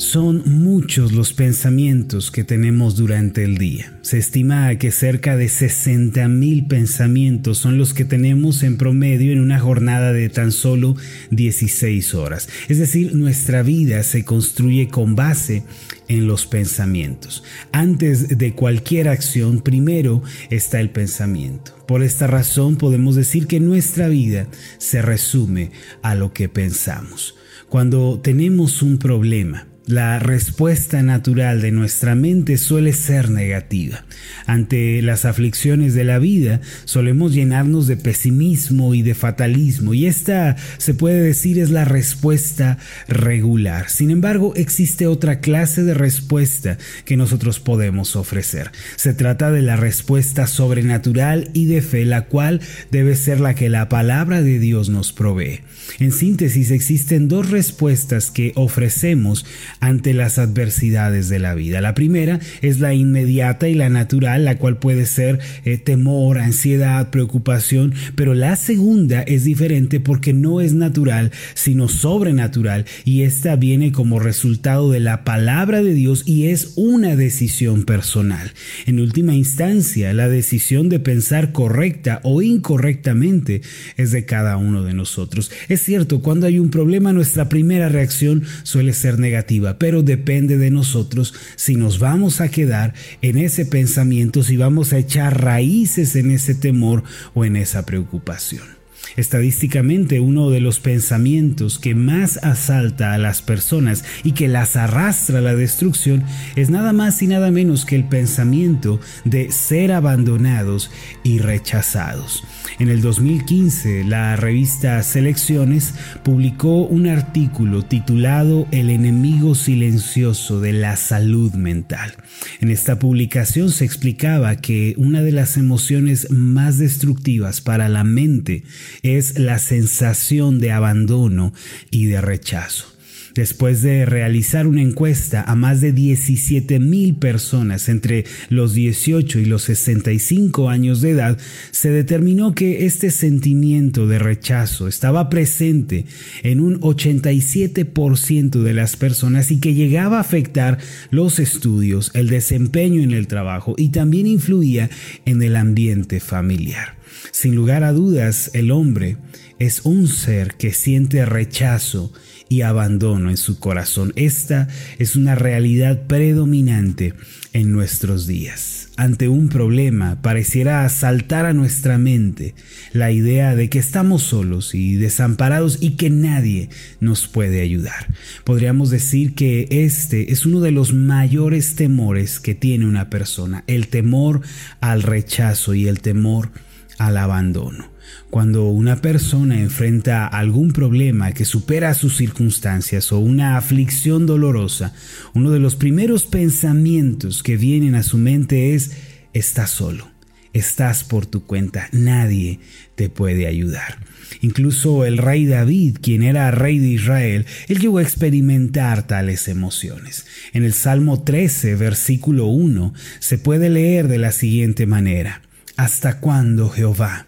Son muchos los pensamientos que tenemos durante el día. Se estima que cerca de 60.000 pensamientos son los que tenemos en promedio en una jornada de tan solo 16 horas. Es decir, nuestra vida se construye con base en los pensamientos. Antes de cualquier acción, primero está el pensamiento. Por esta razón podemos decir que nuestra vida se resume a lo que pensamos. Cuando tenemos un problema, la respuesta natural de nuestra mente suele ser negativa. Ante las aflicciones de la vida solemos llenarnos de pesimismo y de fatalismo y esta se puede decir es la respuesta regular. Sin embargo, existe otra clase de respuesta que nosotros podemos ofrecer. Se trata de la respuesta sobrenatural y de fe, la cual debe ser la que la palabra de Dios nos provee. En síntesis, existen dos respuestas que ofrecemos ante las adversidades de la vida. La primera es la inmediata y la natural, la cual puede ser eh, temor, ansiedad, preocupación, pero la segunda es diferente porque no es natural, sino sobrenatural y esta viene como resultado de la palabra de Dios y es una decisión personal. En última instancia, la decisión de pensar correcta o incorrectamente es de cada uno de nosotros. Es cierto, cuando hay un problema nuestra primera reacción suele ser negativa, pero depende de nosotros si nos vamos a quedar en ese pensamiento, si vamos a echar raíces en ese temor o en esa preocupación. Estadísticamente, uno de los pensamientos que más asalta a las personas y que las arrastra a la destrucción es nada más y nada menos que el pensamiento de ser abandonados y rechazados. En el 2015, la revista Selecciones publicó un artículo titulado El enemigo silencioso de la salud mental. En esta publicación se explicaba que una de las emociones más destructivas para la mente es la sensación de abandono y de rechazo. Después de realizar una encuesta a más de 17 mil personas entre los 18 y los 65 años de edad, se determinó que este sentimiento de rechazo estaba presente en un 87% de las personas y que llegaba a afectar los estudios, el desempeño en el trabajo y también influía en el ambiente familiar. Sin lugar a dudas, el hombre es un ser que siente rechazo y abandono en su corazón. Esta es una realidad predominante en nuestros días. Ante un problema pareciera asaltar a nuestra mente la idea de que estamos solos y desamparados y que nadie nos puede ayudar. Podríamos decir que este es uno de los mayores temores que tiene una persona, el temor al rechazo y el temor al abandono. Cuando una persona enfrenta algún problema que supera sus circunstancias o una aflicción dolorosa, uno de los primeros pensamientos que vienen a su mente es, estás solo, estás por tu cuenta, nadie te puede ayudar. Incluso el rey David, quien era rey de Israel, él llegó a experimentar tales emociones. En el Salmo 13, versículo 1, se puede leer de la siguiente manera. ¿Hasta cuándo, Jehová?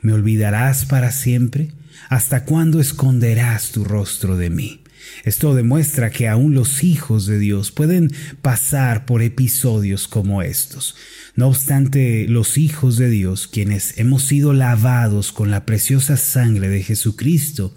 ¿Me olvidarás para siempre? ¿Hasta cuándo esconderás tu rostro de mí? Esto demuestra que aún los hijos de Dios pueden pasar por episodios como estos. No obstante, los hijos de Dios, quienes hemos sido lavados con la preciosa sangre de Jesucristo,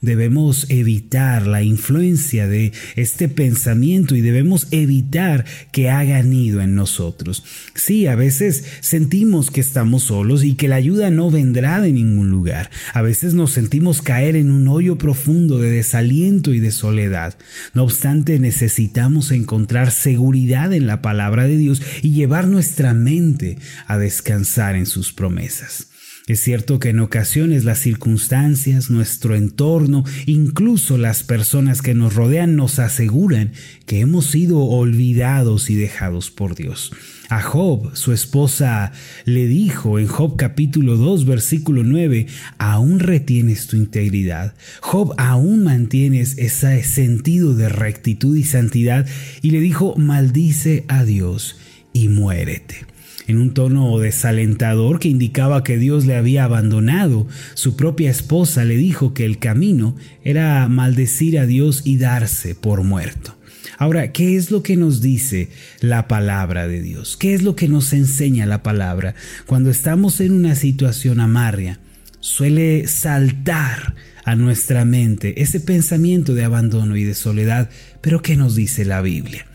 debemos evitar la influencia de este pensamiento y debemos evitar que haga nido en nosotros. Sí, a veces sentimos que estamos solos y que la ayuda no vendrá de ningún lugar. A veces nos sentimos caer en un hoyo profundo de desaliento y de soledad. No obstante, necesitamos encontrar seguridad en la palabra de Dios y llevar nuestra mente a descansar en sus promesas. Es cierto que en ocasiones las circunstancias, nuestro entorno, incluso las personas que nos rodean nos aseguran que hemos sido olvidados y dejados por Dios. A Job, su esposa, le dijo en Job capítulo 2 versículo 9, aún retienes tu integridad. Job, aún mantienes ese sentido de rectitud y santidad y le dijo, maldice a Dios y muérete en un tono desalentador que indicaba que Dios le había abandonado. Su propia esposa le dijo que el camino era maldecir a Dios y darse por muerto. Ahora, ¿qué es lo que nos dice la palabra de Dios? ¿Qué es lo que nos enseña la palabra? Cuando estamos en una situación amarga, suele saltar a nuestra mente ese pensamiento de abandono y de soledad, pero ¿qué nos dice la Biblia?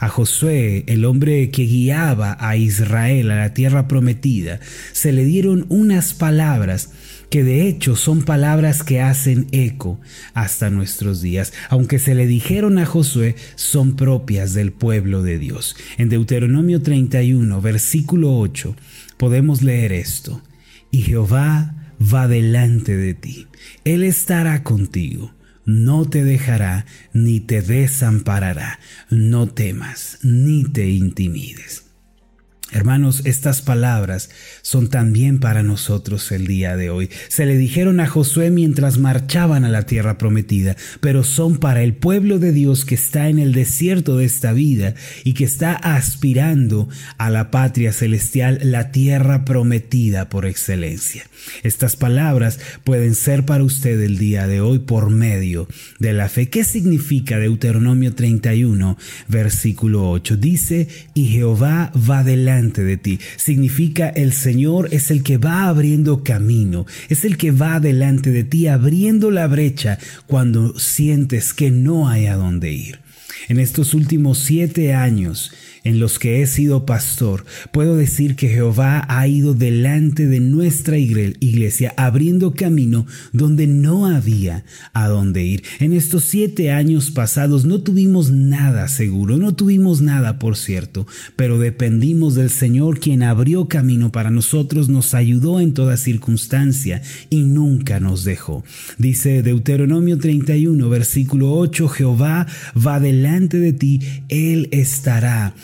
A Josué, el hombre que guiaba a Israel a la tierra prometida, se le dieron unas palabras que de hecho son palabras que hacen eco hasta nuestros días, aunque se le dijeron a Josué, son propias del pueblo de Dios. En Deuteronomio 31, versículo 8, podemos leer esto, y Jehová va delante de ti, Él estará contigo no te dejará ni te desamparará. No temas ni te intimides. Hermanos, estas palabras son también para nosotros el día de hoy. Se le dijeron a Josué mientras marchaban a la tierra prometida, pero son para el pueblo de Dios que está en el desierto de esta vida y que está aspirando a la patria celestial, la tierra prometida por excelencia. Estas palabras pueden ser para usted el día de hoy por medio de la fe. ¿Qué significa Deuteronomio 31, versículo 8? Dice, y Jehová va delante de ti. Significa el Señor es el que va abriendo camino, es el que va delante de ti abriendo la brecha cuando sientes que no hay a dónde ir. En estos últimos siete años, en los que he sido pastor, puedo decir que Jehová ha ido delante de nuestra iglesia, abriendo camino donde no había a dónde ir. En estos siete años pasados no tuvimos nada seguro, no tuvimos nada, por cierto, pero dependimos del Señor quien abrió camino para nosotros, nos ayudó en toda circunstancia y nunca nos dejó. Dice Deuteronomio 31, versículo 8, Jehová va delante de ti, Él estará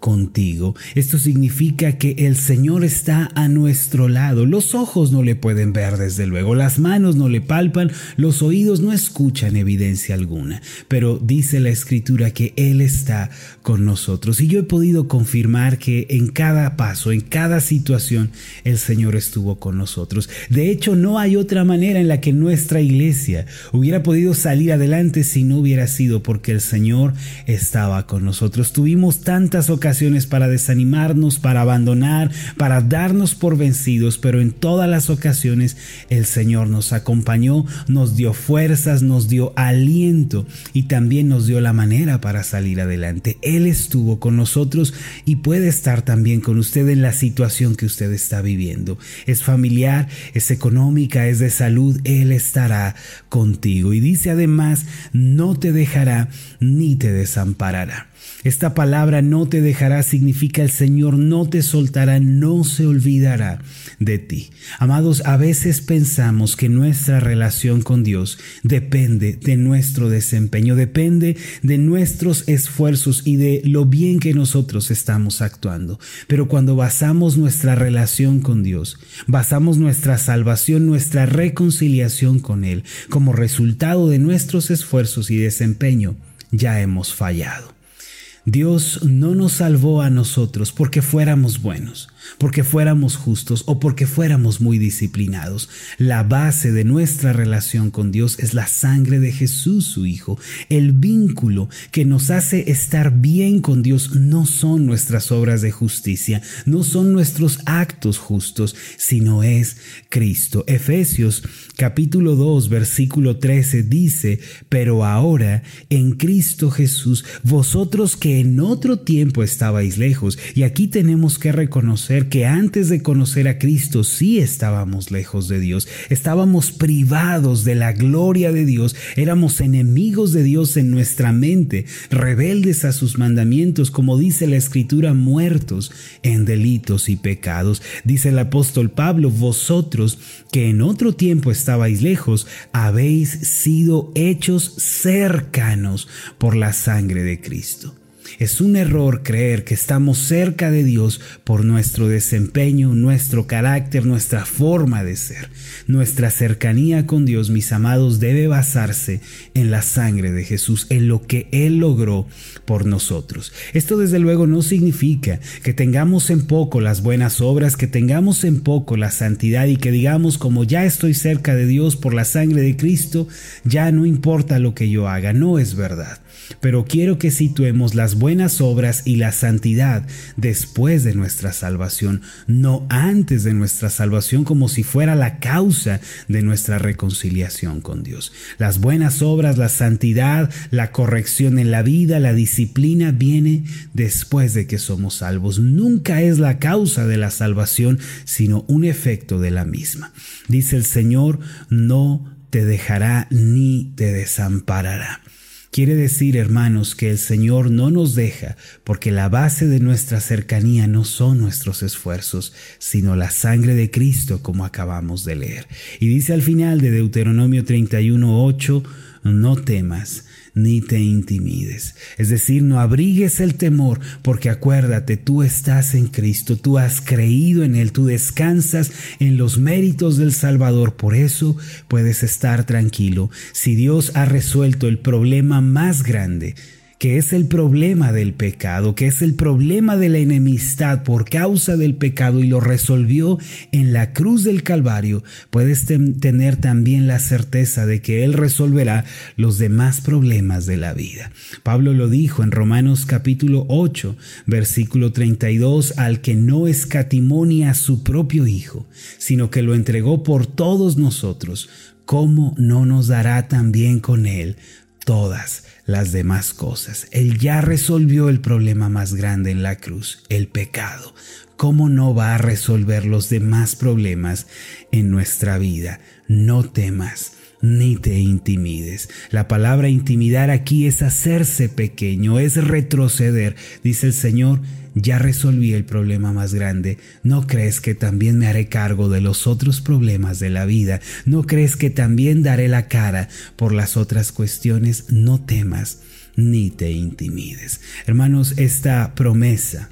contigo. Esto significa que el Señor está a nuestro lado. Los ojos no le pueden ver desde luego, las manos no le palpan, los oídos no escuchan evidencia alguna, pero dice la escritura que Él está con nosotros. Y yo he podido confirmar que en cada paso, en cada situación, el Señor estuvo con nosotros. De hecho, no hay otra manera en la que nuestra iglesia hubiera podido salir adelante si no hubiera sido porque el Señor estaba con nosotros. Tuvimos tantas ocasiones para desanimarnos, para abandonar, para darnos por vencidos, pero en todas las ocasiones el Señor nos acompañó, nos dio fuerzas, nos dio aliento y también nos dio la manera para salir adelante. Él estuvo con nosotros y puede estar también con usted en la situación que usted está viviendo. Es familiar, es económica, es de salud, Él estará contigo. Y dice además, no te dejará ni te desamparará. Esta palabra no te dejará significa el Señor no te soltará, no se olvidará de ti. Amados, a veces pensamos que nuestra relación con Dios depende de nuestro desempeño, depende de nuestros esfuerzos y de lo bien que nosotros estamos actuando. Pero cuando basamos nuestra relación con Dios, basamos nuestra salvación, nuestra reconciliación con Él como resultado de nuestros esfuerzos y desempeño, ya hemos fallado. Dios no nos salvó a nosotros porque fuéramos buenos porque fuéramos justos o porque fuéramos muy disciplinados. La base de nuestra relación con Dios es la sangre de Jesús, su Hijo. El vínculo que nos hace estar bien con Dios no son nuestras obras de justicia, no son nuestros actos justos, sino es Cristo. Efesios capítulo 2 versículo 13 dice, pero ahora en Cristo Jesús, vosotros que en otro tiempo estabais lejos, y aquí tenemos que reconocer que antes de conocer a Cristo sí estábamos lejos de Dios, estábamos privados de la gloria de Dios, éramos enemigos de Dios en nuestra mente, rebeldes a sus mandamientos, como dice la Escritura, muertos en delitos y pecados. Dice el apóstol Pablo, vosotros que en otro tiempo estabais lejos, habéis sido hechos cercanos por la sangre de Cristo. Es un error creer que estamos cerca de Dios por nuestro desempeño, nuestro carácter, nuestra forma de ser. Nuestra cercanía con Dios, mis amados, debe basarse en la sangre de Jesús, en lo que Él logró por nosotros. Esto desde luego no significa que tengamos en poco las buenas obras, que tengamos en poco la santidad y que digamos como ya estoy cerca de Dios por la sangre de Cristo, ya no importa lo que yo haga. No es verdad pero quiero que situemos las buenas obras y la santidad después de nuestra salvación, no antes de nuestra salvación como si fuera la causa de nuestra reconciliación con Dios. Las buenas obras, la santidad, la corrección en la vida, la disciplina viene después de que somos salvos. Nunca es la causa de la salvación, sino un efecto de la misma. Dice el Señor, no te dejará ni te desamparará. Quiere decir, hermanos, que el Señor no nos deja porque la base de nuestra cercanía no son nuestros esfuerzos, sino la sangre de Cristo como acabamos de leer. Y dice al final de Deuteronomio 31.8, no temas, ni te intimides. Es decir, no abrigues el temor, porque acuérdate, tú estás en Cristo, tú has creído en Él, tú descansas en los méritos del Salvador. Por eso puedes estar tranquilo. Si Dios ha resuelto el problema más grande, que es el problema del pecado, que es el problema de la enemistad por causa del pecado y lo resolvió en la cruz del Calvario, puedes tener también la certeza de que Él resolverá los demás problemas de la vida. Pablo lo dijo en Romanos capítulo 8, versículo 32, al que no escatimonia a su propio Hijo, sino que lo entregó por todos nosotros, ¿cómo no nos dará también con Él todas las demás cosas. Él ya resolvió el problema más grande en la cruz, el pecado. ¿Cómo no va a resolver los demás problemas en nuestra vida? No temas ni te intimides. La palabra intimidar aquí es hacerse pequeño, es retroceder. Dice el Señor, ya resolví el problema más grande, ¿no crees que también me haré cargo de los otros problemas de la vida? ¿No crees que también daré la cara por las otras cuestiones? No temas ni te intimides. Hermanos, esta promesa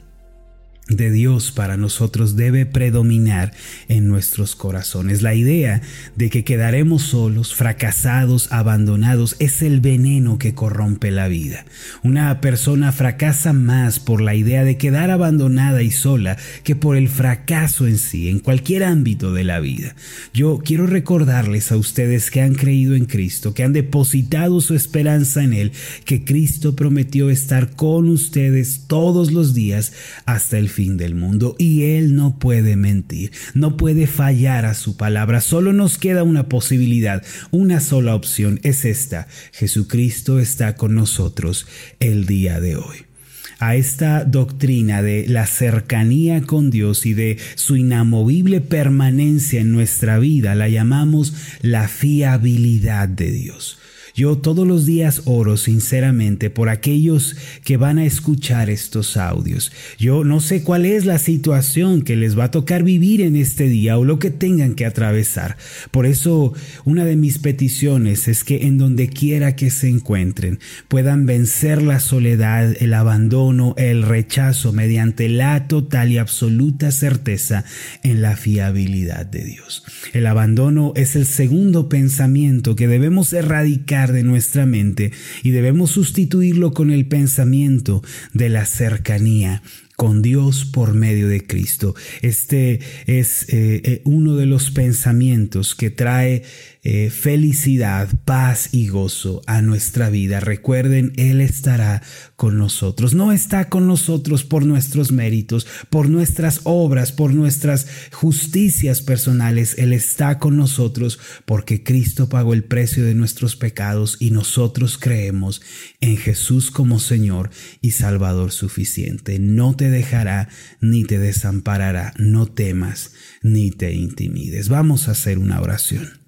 de Dios para nosotros debe predominar en nuestros corazones. La idea de que quedaremos solos, fracasados, abandonados, es el veneno que corrompe la vida. Una persona fracasa más por la idea de quedar abandonada y sola que por el fracaso en sí, en cualquier ámbito de la vida. Yo quiero recordarles a ustedes que han creído en Cristo, que han depositado su esperanza en Él, que Cristo prometió estar con ustedes todos los días hasta el del mundo y Él no puede mentir, no puede fallar a su palabra. Solo nos queda una posibilidad, una sola opción, es esta. Jesucristo está con nosotros el día de hoy a esta doctrina de la cercanía con Dios y de su inamovible permanencia en nuestra vida la llamamos la fiabilidad de Dios. Yo todos los días oro sinceramente por aquellos que van a escuchar estos audios. Yo no sé cuál es la situación que les va a tocar vivir en este día o lo que tengan que atravesar. Por eso una de mis peticiones es que en donde quiera que se encuentren puedan vencer la soledad, el abandono, el rechazo mediante la total y absoluta certeza en la fiabilidad de Dios. El abandono es el segundo pensamiento que debemos erradicar de nuestra mente y debemos sustituirlo con el pensamiento de la cercanía con Dios por medio de Cristo. Este es eh, eh, uno de los pensamientos que trae eh, felicidad, paz y gozo a nuestra vida. Recuerden, Él estará con nosotros. No está con nosotros por nuestros méritos, por nuestras obras, por nuestras justicias personales. Él está con nosotros porque Cristo pagó el precio de nuestros pecados y nosotros creemos en Jesús como Señor y Salvador suficiente. No te dejará ni te desamparará. No temas ni te intimides. Vamos a hacer una oración.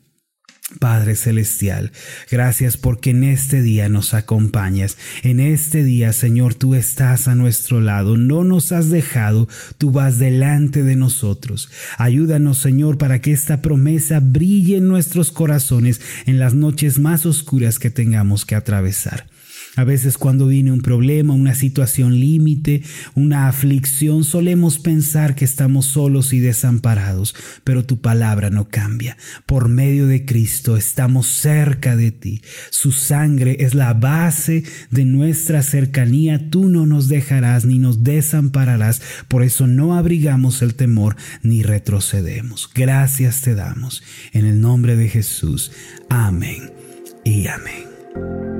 Padre Celestial, gracias porque en este día nos acompañas. En este día, Señor, tú estás a nuestro lado, no nos has dejado, tú vas delante de nosotros. Ayúdanos, Señor, para que esta promesa brille en nuestros corazones en las noches más oscuras que tengamos que atravesar. A veces cuando viene un problema, una situación límite, una aflicción, solemos pensar que estamos solos y desamparados, pero tu palabra no cambia. Por medio de Cristo estamos cerca de ti. Su sangre es la base de nuestra cercanía. Tú no nos dejarás ni nos desampararás. Por eso no abrigamos el temor ni retrocedemos. Gracias te damos. En el nombre de Jesús. Amén y amén.